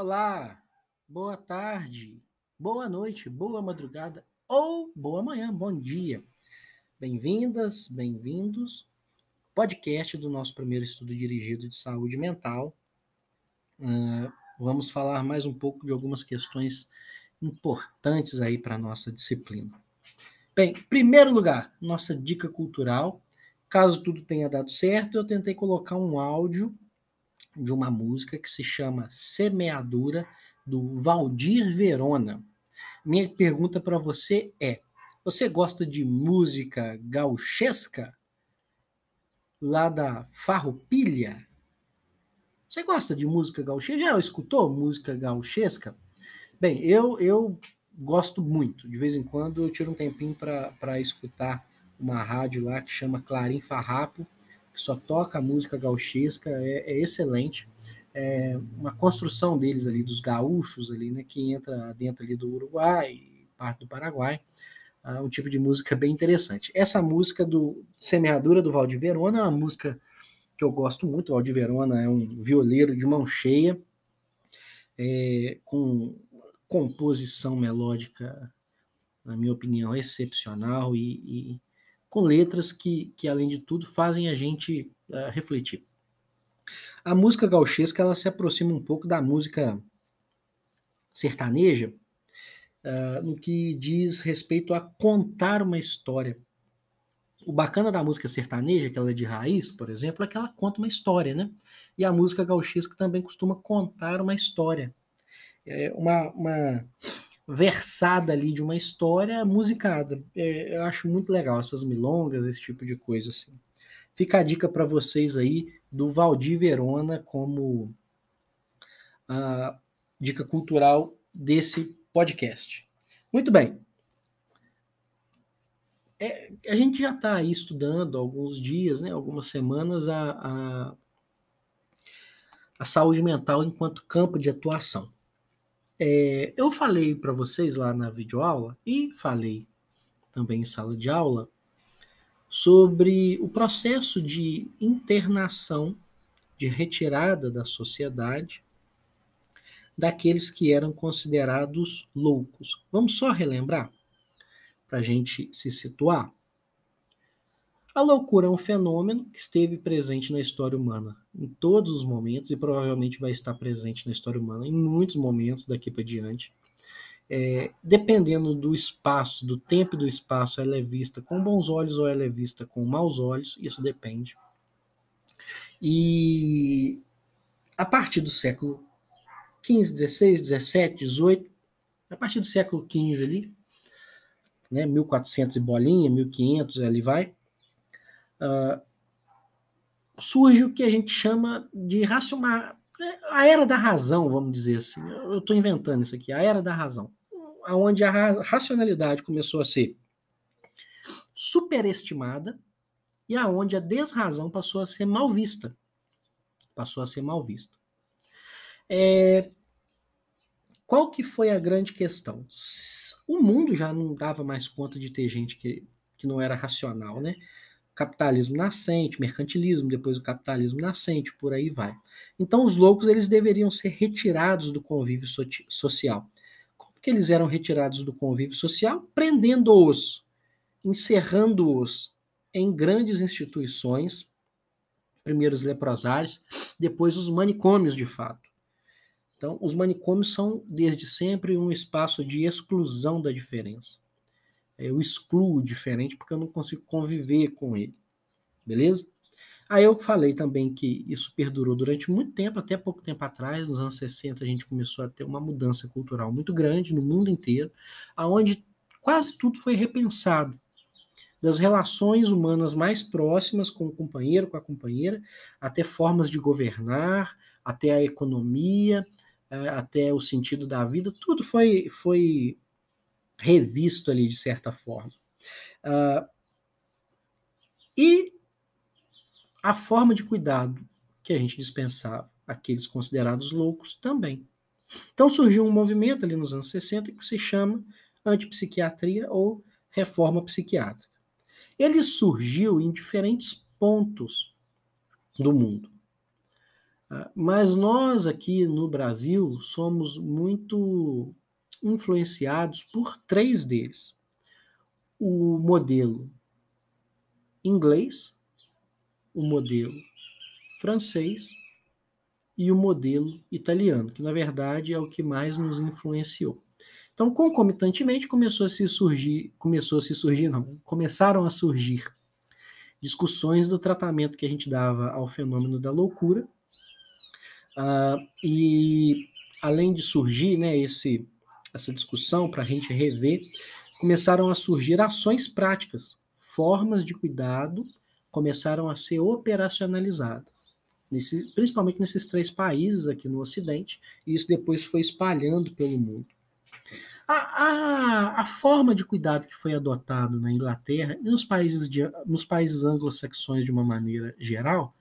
Olá, boa tarde, boa noite, boa madrugada ou boa manhã, bom dia. Bem-vindas, bem-vindos. Podcast do nosso primeiro estudo dirigido de saúde mental. Uh, vamos falar mais um pouco de algumas questões importantes aí para a nossa disciplina. Bem, primeiro lugar, nossa dica cultural. Caso tudo tenha dado certo, eu tentei colocar um áudio de uma música que se chama Semeadura, do Valdir Verona. Minha pergunta para você é: você gosta de música gauchesca? Lá da Farroupilha? Você gosta de música gauchesca? Já escutou música gauchesca? Bem, eu, eu gosto muito. De vez em quando eu tiro um tempinho para escutar uma rádio lá que chama Clarim Farrapo que só toca música gauchesca, é, é excelente. É uma construção deles ali, dos gaúchos ali, né, que entra dentro ali do Uruguai, parte do Paraguai, é um tipo de música bem interessante. Essa música do Semeadura do Valdir Verona é uma música que eu gosto muito. O Valdir Verona é um violeiro de mão cheia, é, com composição melódica, na minha opinião, excepcional e, e com letras que, que além de tudo, fazem a gente uh, refletir. A música gauchesca ela se aproxima um pouco da música sertaneja uh, no que diz respeito a contar uma história. O bacana da música sertaneja, que ela é de raiz, por exemplo, é que ela conta uma história, né? E a música gauchesca também costuma contar uma história. É uma, uma versada ali de uma história musicada. É, eu acho muito legal essas milongas, esse tipo de coisa assim. Fica a dica para vocês aí do Valdir Verona como a dica cultural desse podcast. Muito bem. É, a gente já está aí estudando alguns dias, né, algumas semanas, a, a, a saúde mental enquanto campo de atuação. É, eu falei para vocês lá na videoaula e falei também em sala de aula sobre o processo de internação, de retirada da sociedade daqueles que eram considerados loucos. Vamos só relembrar para a gente se situar. A loucura é um fenômeno que esteve presente na história humana em todos os momentos e provavelmente vai estar presente na história humana em muitos momentos daqui para diante. É, dependendo do espaço, do tempo e do espaço, ela é vista com bons olhos ou ela é vista com maus olhos, isso depende. E a partir do século XV, XVI, XVII, XVIII, a partir do século XV ali, né, 1400 e bolinha, 1500, ali vai, uh, surge o que a gente chama de racional, a era da razão, vamos dizer assim. Eu estou inventando isso aqui, a era da razão, aonde a racionalidade começou a ser superestimada e aonde a desrazão passou a ser mal vista, passou a ser mal vista. É, qual que foi a grande questão? O mundo já não dava mais conta de ter gente que, que não era racional, né? Capitalismo nascente, mercantilismo, depois o capitalismo nascente, por aí vai. Então os loucos eles deveriam ser retirados do convívio so social. Como que eles eram retirados do convívio social? Prendendo-os, encerrando-os em grandes instituições, primeiro os leprosários, depois os manicômios de fato. Então, os manicômios são desde sempre um espaço de exclusão da diferença eu excluo o diferente porque eu não consigo conviver com ele. Beleza? Aí eu falei também que isso perdurou durante muito tempo, até pouco tempo atrás, nos anos 60, a gente começou a ter uma mudança cultural muito grande no mundo inteiro, aonde quase tudo foi repensado. Das relações humanas mais próximas com o companheiro, com a companheira, até formas de governar, até a economia, eh, até o sentido da vida, tudo foi, foi revisto ali de certa forma. Uh, e a forma de cuidado que a gente dispensava aqueles considerados loucos também. Então surgiu um movimento ali nos anos 60 que se chama antipsiquiatria ou reforma psiquiátrica. Ele surgiu em diferentes pontos do mundo. Ah, mas nós aqui no Brasil somos muito influenciados por três deles: o modelo inglês, o modelo francês e o modelo italiano, que na verdade é o que mais nos influenciou. Então, concomitantemente, começou a se surgir, começou a se surgir, não, começaram a surgir discussões do tratamento que a gente dava ao fenômeno da loucura. Uh, e além de surgir né, esse, essa discussão para a gente rever, começaram a surgir ações práticas, formas de cuidado começaram a ser operacionalizadas, nesse, principalmente nesses três países aqui no Ocidente, e isso depois foi espalhando pelo mundo. A, a, a, forma de cuidado que foi adotado na Inglaterra e nos países, de, nos países anglo-saxões de uma maneira geral,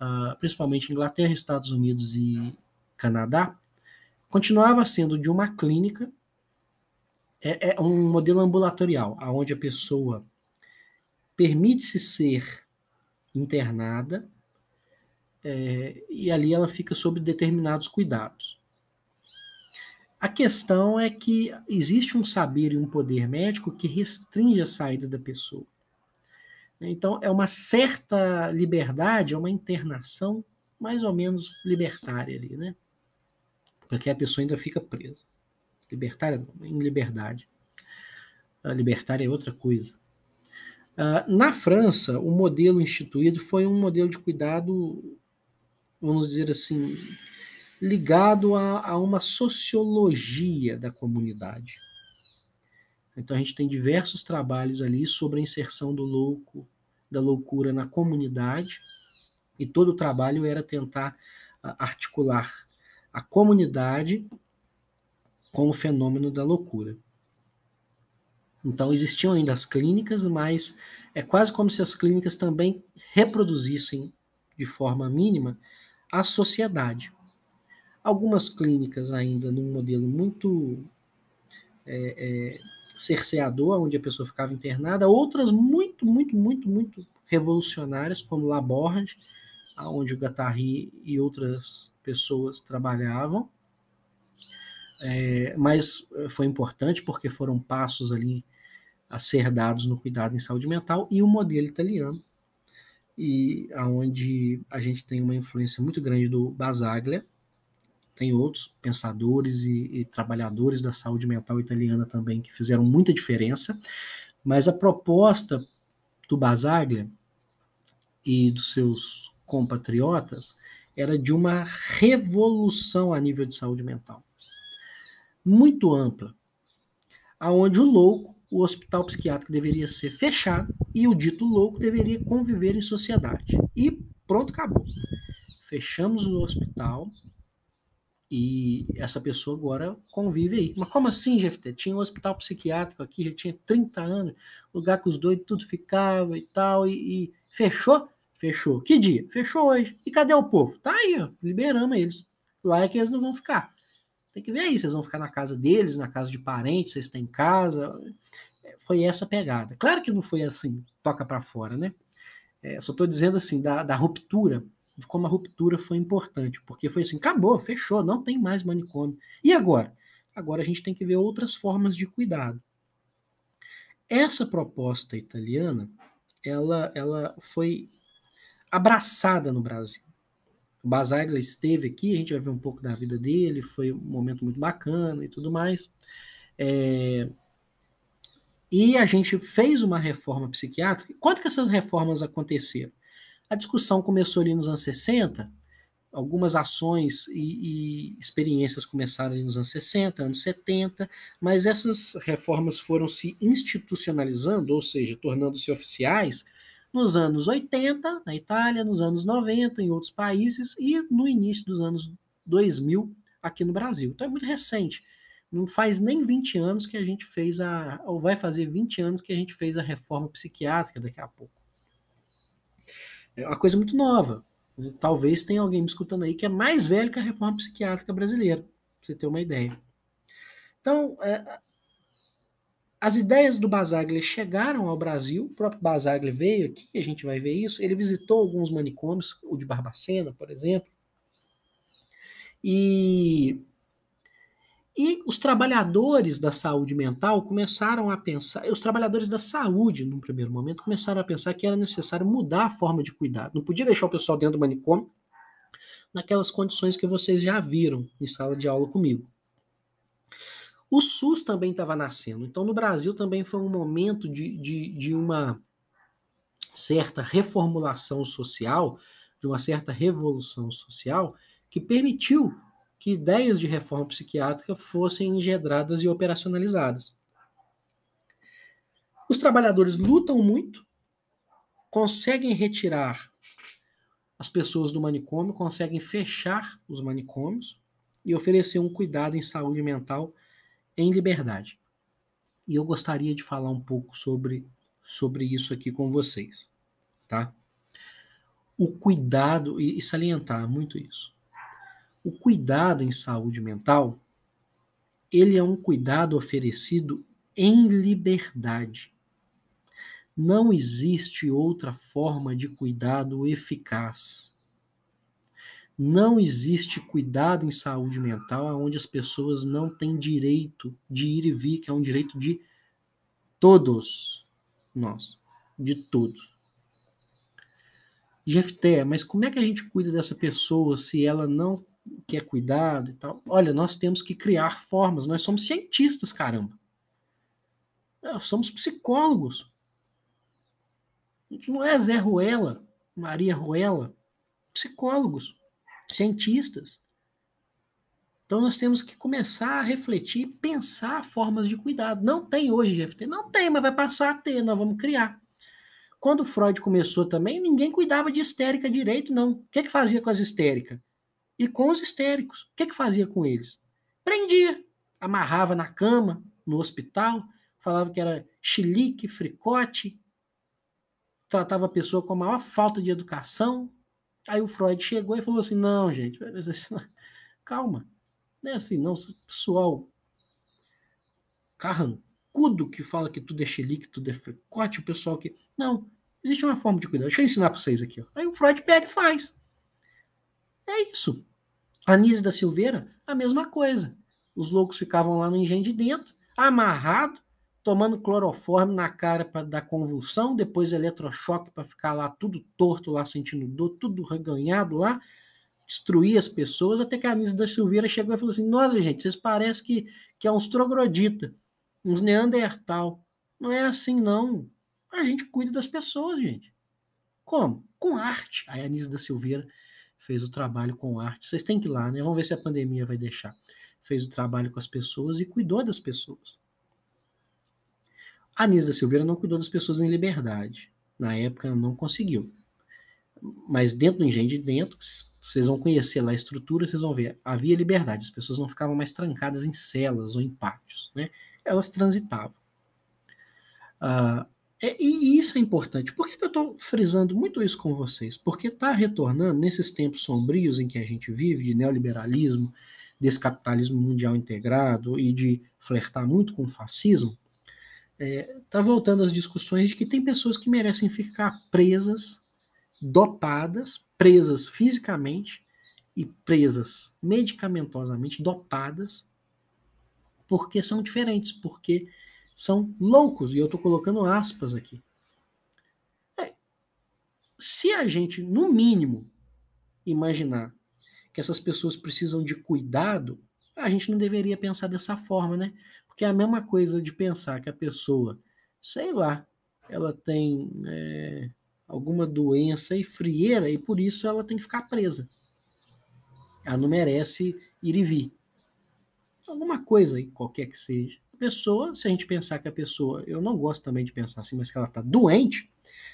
uh, principalmente Inglaterra, Estados Unidos e Canadá, continuava sendo de uma clínica, é, é um modelo ambulatorial, onde a pessoa permite-se ser internada é, e ali ela fica sob determinados cuidados. A questão é que existe um saber e um poder médico que restringe a saída da pessoa. Então, é uma certa liberdade, é uma internação mais ou menos libertária ali, né? Porque a pessoa ainda fica presa. Libertária não, em liberdade. A libertária é outra coisa. Uh, na França, o modelo instituído foi um modelo de cuidado, vamos dizer assim, ligado a, a uma sociologia da comunidade. Então a gente tem diversos trabalhos ali sobre a inserção do louco, da loucura na comunidade, e todo o trabalho era tentar articular a comunidade com o fenômeno da loucura. Então existiam ainda as clínicas, mas é quase como se as clínicas também reproduzissem de forma mínima a sociedade. Algumas clínicas ainda num modelo muito é, é, cerceador, onde a pessoa ficava internada, outras muito, muito, muito, muito revolucionárias, como Laborde, onde o Guattari e outras pessoas trabalhavam. É, mas foi importante porque foram passos ali a ser dados no cuidado em saúde mental e o modelo italiano, e aonde a gente tem uma influência muito grande do Basaglia, tem outros pensadores e, e, trabalhadores da saúde mental italiana também que fizeram muita diferença, mas a proposta do Basaglia e dos seus compatriotas era de uma revolução a nível de saúde mental, muito ampla, aonde o louco, o hospital psiquiátrico deveria ser fechado e o dito louco deveria conviver em sociedade. E pronto, acabou. Fechamos o hospital, e essa pessoa agora convive aí. Mas como assim, GFT? Tinha um hospital psiquiátrico aqui, já tinha 30 anos, lugar que os doidos tudo ficava e tal, e, e, fechou? Fechou. Que dia? Fechou hoje. E cadê o povo? Tá aí, ó, liberamos eles. Lá é que eles não vão ficar. Tem que ver aí, vocês vão ficar na casa deles, na casa de parentes, vocês têm casa. Foi essa pegada. Claro que não foi assim, toca para fora, né? É, só estou dizendo assim, da, da ruptura de como a ruptura foi importante, porque foi assim, acabou, fechou, não tem mais manicômio. E agora? Agora a gente tem que ver outras formas de cuidado. Essa proposta italiana, ela, ela foi abraçada no Brasil. O Basaglia esteve aqui, a gente vai ver um pouco da vida dele, foi um momento muito bacana e tudo mais. É... E a gente fez uma reforma psiquiátrica. Quando que essas reformas aconteceram? A discussão começou ali nos anos 60, algumas ações e, e, experiências começaram ali nos anos 60, anos 70, mas essas reformas foram se institucionalizando, ou seja, tornando-se oficiais, nos anos 80, na Itália, nos anos 90, em outros países, e no início dos anos 2000, aqui no Brasil. Então é muito recente. Não faz nem 20 anos que a gente fez a. ou vai fazer 20 anos que a gente fez a reforma psiquiátrica daqui a pouco. É uma coisa muito nova. Talvez tenha alguém me escutando aí que é mais velho que a reforma psiquiátrica brasileira, pra você ter uma ideia. Então, é, as ideias do Basaglia chegaram ao Brasil, o próprio Basaglia veio aqui, a gente vai ver isso. Ele visitou alguns manicômios, o de Barbacena, por exemplo, E, e os trabalhadores da saúde mental começaram a pensar, os trabalhadores da saúde, num primeiro momento, começaram a pensar que era necessário mudar a forma de cuidar. Não podia deixar o pessoal dentro do manicômio naquelas condições que vocês já viram em sala de aula comigo. O SUS também estava nascendo. Então, no Brasil também foi um momento de, de, de uma certa reformulação social, de uma certa revolução social, que permitiu que ideias de reforma psiquiátrica fossem engendradas e operacionalizadas. Os trabalhadores lutam muito, conseguem retirar as pessoas do manicômio, conseguem fechar os manicômios e oferecer um cuidado em saúde mental em liberdade. E eu gostaria de falar um pouco sobre, sobre isso aqui com vocês, tá? O cuidado, e, e salientar muito isso. O cuidado em saúde mental, ele é um cuidado oferecido em liberdade. Não existe outra forma de cuidado eficaz não existe cuidado em saúde mental onde as pessoas não têm direito de ir e vir, que é um direito de todos nós, de todos. Jefté, mas como é que a gente cuida dessa pessoa se ela não quer cuidado e tal? Olha, nós temos que criar formas, nós somos cientistas, caramba. Nós somos psicólogos. A gente não é Zé Ruela, Maria Ruela, psicólogos cientistas. Então nós temos que começar a refletir, pensar formas de cuidado. Não tem hoje GFT? Não tem, mas vai passar a ter, nós vamos criar. Quando Freud começou também, ninguém cuidava de histérica direito, não. O que, que fazia com as histéricas? E com os histéricos. O que, que fazia com eles? Prendia, amarrava na cama, no hospital, falava que era chilique, fricote, tratava a pessoa com a maior falta de educação, Aí o Freud chegou e falou assim: não, gente, calma. Não é assim, não. Pessoal carrancudo que fala que tudo é xilique, que tudo é fricote, o pessoal que. Não, existe uma forma de cuidar. Deixa eu ensinar para vocês aqui. Ó. Aí o Freud pega e faz. É isso. A Nise da Silveira, a mesma coisa. Os loucos ficavam lá no engenho de dentro, amarrado, tomando cloroforme na cara para dar convulsão, depois eletrochoque para ficar lá tudo torto, lá sentindo dor, tudo reganhado lá, destruir as pessoas, até que a Anísia da Silveira chegou e falou assim: Nossa, gente, vocês parecem que, que é uns troglodita, uns neandertal. Não é assim, não. A gente cuida das pessoas, gente. Como? Com arte. Aí a Anísia da Silveira fez o trabalho com arte. Vocês têm que ir lá, né? Vamos ver se a pandemia vai deixar. Fez o trabalho com as pessoas e cuidou das pessoas. A Anísia Silveira não cuidou das pessoas em liberdade. Na época não conseguiu. Mas dentro do engenho de dentro, vocês vão conhecer lá a estrutura, vocês vão ver, havia liberdade, as pessoas não ficavam mais trancadas em celas ou em pátios, né? Elas transitavam. Uh, e isso é importante. Por que, que eu estou frisando muito isso com vocês? Porque está retornando nesses tempos sombrios em que a gente vive, de neoliberalismo, desse capitalismo mundial integrado e de flertar muito com o fascismo, é, tá voltando às discussões de que tem pessoas que merecem ficar presas, dopadas, presas fisicamente e presas medicamentosamente, dopadas, porque são diferentes, porque são loucos, e eu estou colocando aspas aqui. É, se a gente, no mínimo, imaginar que essas pessoas precisam de cuidado, a gente não deveria pensar dessa forma, né? Porque é a mesma coisa de pensar que a pessoa, sei lá, ela tem é, alguma doença e frieira e por isso ela tem que ficar presa. Ela não merece ir e vir. Alguma coisa aí, qualquer que seja. A pessoa, se a gente pensar que a pessoa, eu não gosto também de pensar assim, mas que ela está doente,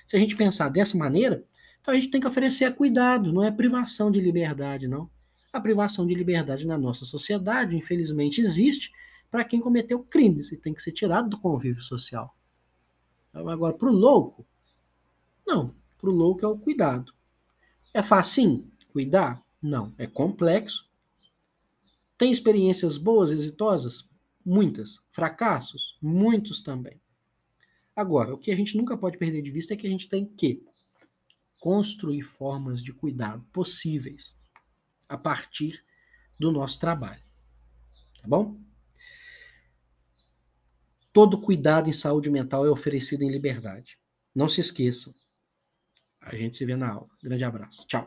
se a gente pensar dessa maneira, então a gente tem que oferecer cuidado, não é privação de liberdade, não. A privação de liberdade na nossa sociedade, infelizmente, existe para quem cometeu crimes e tem que ser tirado do convívio social. Agora, para o louco, não. Para o louco é o cuidado. É fácil cuidar? Não. É complexo. Tem experiências boas, exitosas? Muitas. Fracassos? Muitos também. Agora, o que a gente nunca pode perder de vista é que a gente tem que construir formas de cuidado possíveis a partir do nosso trabalho. Tá bom? Todo cuidado em saúde mental é oferecido em liberdade. Não se esqueçam. A gente se vê na aula. Grande abraço. Tchau.